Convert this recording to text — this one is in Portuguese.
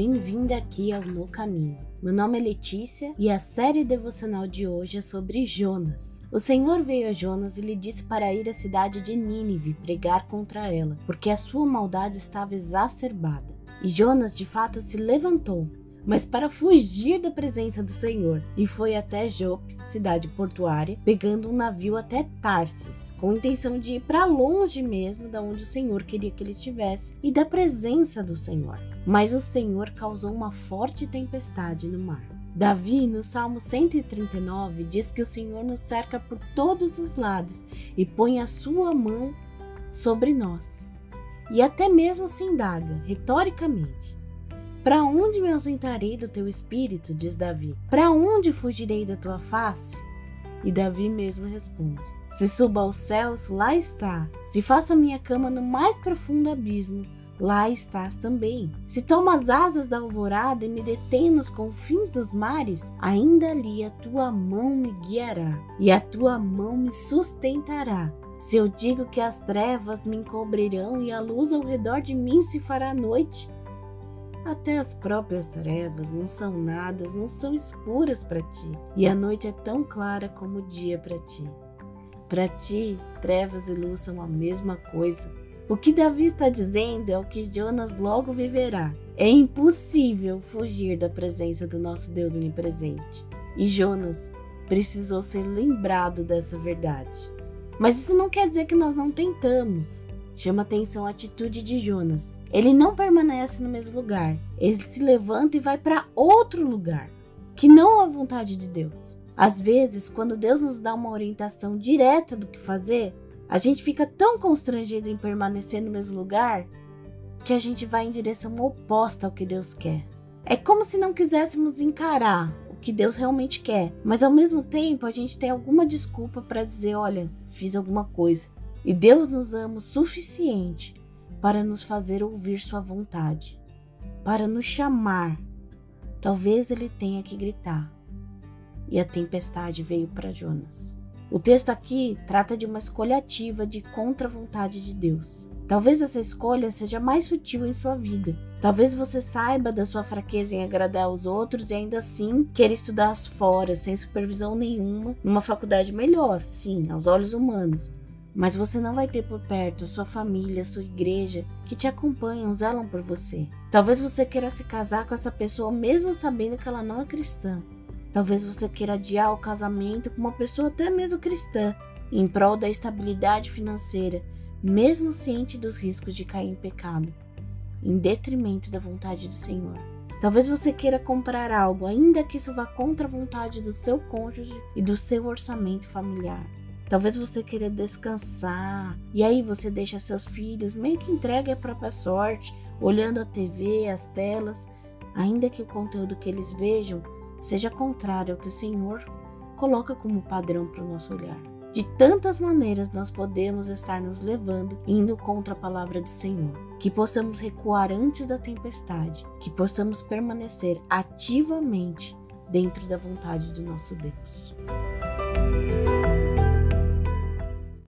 bem-vinda aqui ao No Caminho. Meu nome é Letícia e a série devocional de hoje é sobre Jonas. O Senhor veio a Jonas e lhe disse para ir à cidade de Nínive pregar contra ela, porque a sua maldade estava exacerbada. E Jonas de fato se levantou mas para fugir da presença do Senhor, e foi até Jope, cidade portuária, pegando um navio até Tarsis, com a intenção de ir para longe mesmo da onde o Senhor queria que ele estivesse e da presença do Senhor. Mas o Senhor causou uma forte tempestade no mar. Davi, no Salmo 139, diz que o Senhor nos cerca por todos os lados e põe a sua mão sobre nós. E até mesmo se indaga, retoricamente: para onde me ausentarei do teu espírito? diz Davi. Para onde fugirei da tua face? E Davi mesmo responde: Se suba aos céus, lá está. Se faço a minha cama no mais profundo abismo, lá estás também. Se tomo as asas da alvorada e me deteno nos confins dos mares, ainda ali a tua mão me guiará e a tua mão me sustentará. Se eu digo que as trevas me encobrirão e a luz ao redor de mim se fará noite, até as próprias trevas não são nada, não são escuras para ti, e a noite é tão clara como o dia para ti. Para ti, trevas e luz são a mesma coisa. O que Davi está dizendo é o que Jonas logo viverá. É impossível fugir da presença do nosso Deus onipresente. E Jonas precisou ser lembrado dessa verdade. Mas isso não quer dizer que nós não tentamos. Chama atenção a atitude de Jonas. Ele não permanece no mesmo lugar. Ele se levanta e vai para outro lugar, que não é a vontade de Deus. Às vezes, quando Deus nos dá uma orientação direta do que fazer, a gente fica tão constrangido em permanecer no mesmo lugar que a gente vai em direção oposta ao que Deus quer. É como se não quiséssemos encarar o que Deus realmente quer, mas ao mesmo tempo a gente tem alguma desculpa para dizer: olha, fiz alguma coisa. E Deus nos ama o suficiente para nos fazer ouvir Sua vontade, para nos chamar. Talvez ele tenha que gritar. E a tempestade veio para Jonas. O texto aqui trata de uma escolha ativa de contra a vontade de Deus. Talvez essa escolha seja mais sutil em sua vida. Talvez você saiba da sua fraqueza em agradar aos outros e ainda assim queira estudar fora, sem supervisão nenhuma, numa faculdade melhor, sim, aos olhos humanos. Mas você não vai ter por perto sua família, sua igreja, que te acompanham, zelam por você. Talvez você queira se casar com essa pessoa mesmo sabendo que ela não é cristã. Talvez você queira adiar o casamento com uma pessoa até mesmo cristã, em prol da estabilidade financeira, mesmo ciente dos riscos de cair em pecado, em detrimento da vontade do Senhor. Talvez você queira comprar algo, ainda que isso vá contra a vontade do seu cônjuge e do seu orçamento familiar. Talvez você queira descansar e aí você deixa seus filhos meio que entregue à própria sorte, olhando a TV, as telas, ainda que o conteúdo que eles vejam seja contrário ao que o Senhor coloca como padrão para o nosso olhar. De tantas maneiras nós podemos estar nos levando indo contra a palavra do Senhor. Que possamos recuar antes da tempestade, que possamos permanecer ativamente dentro da vontade do nosso Deus.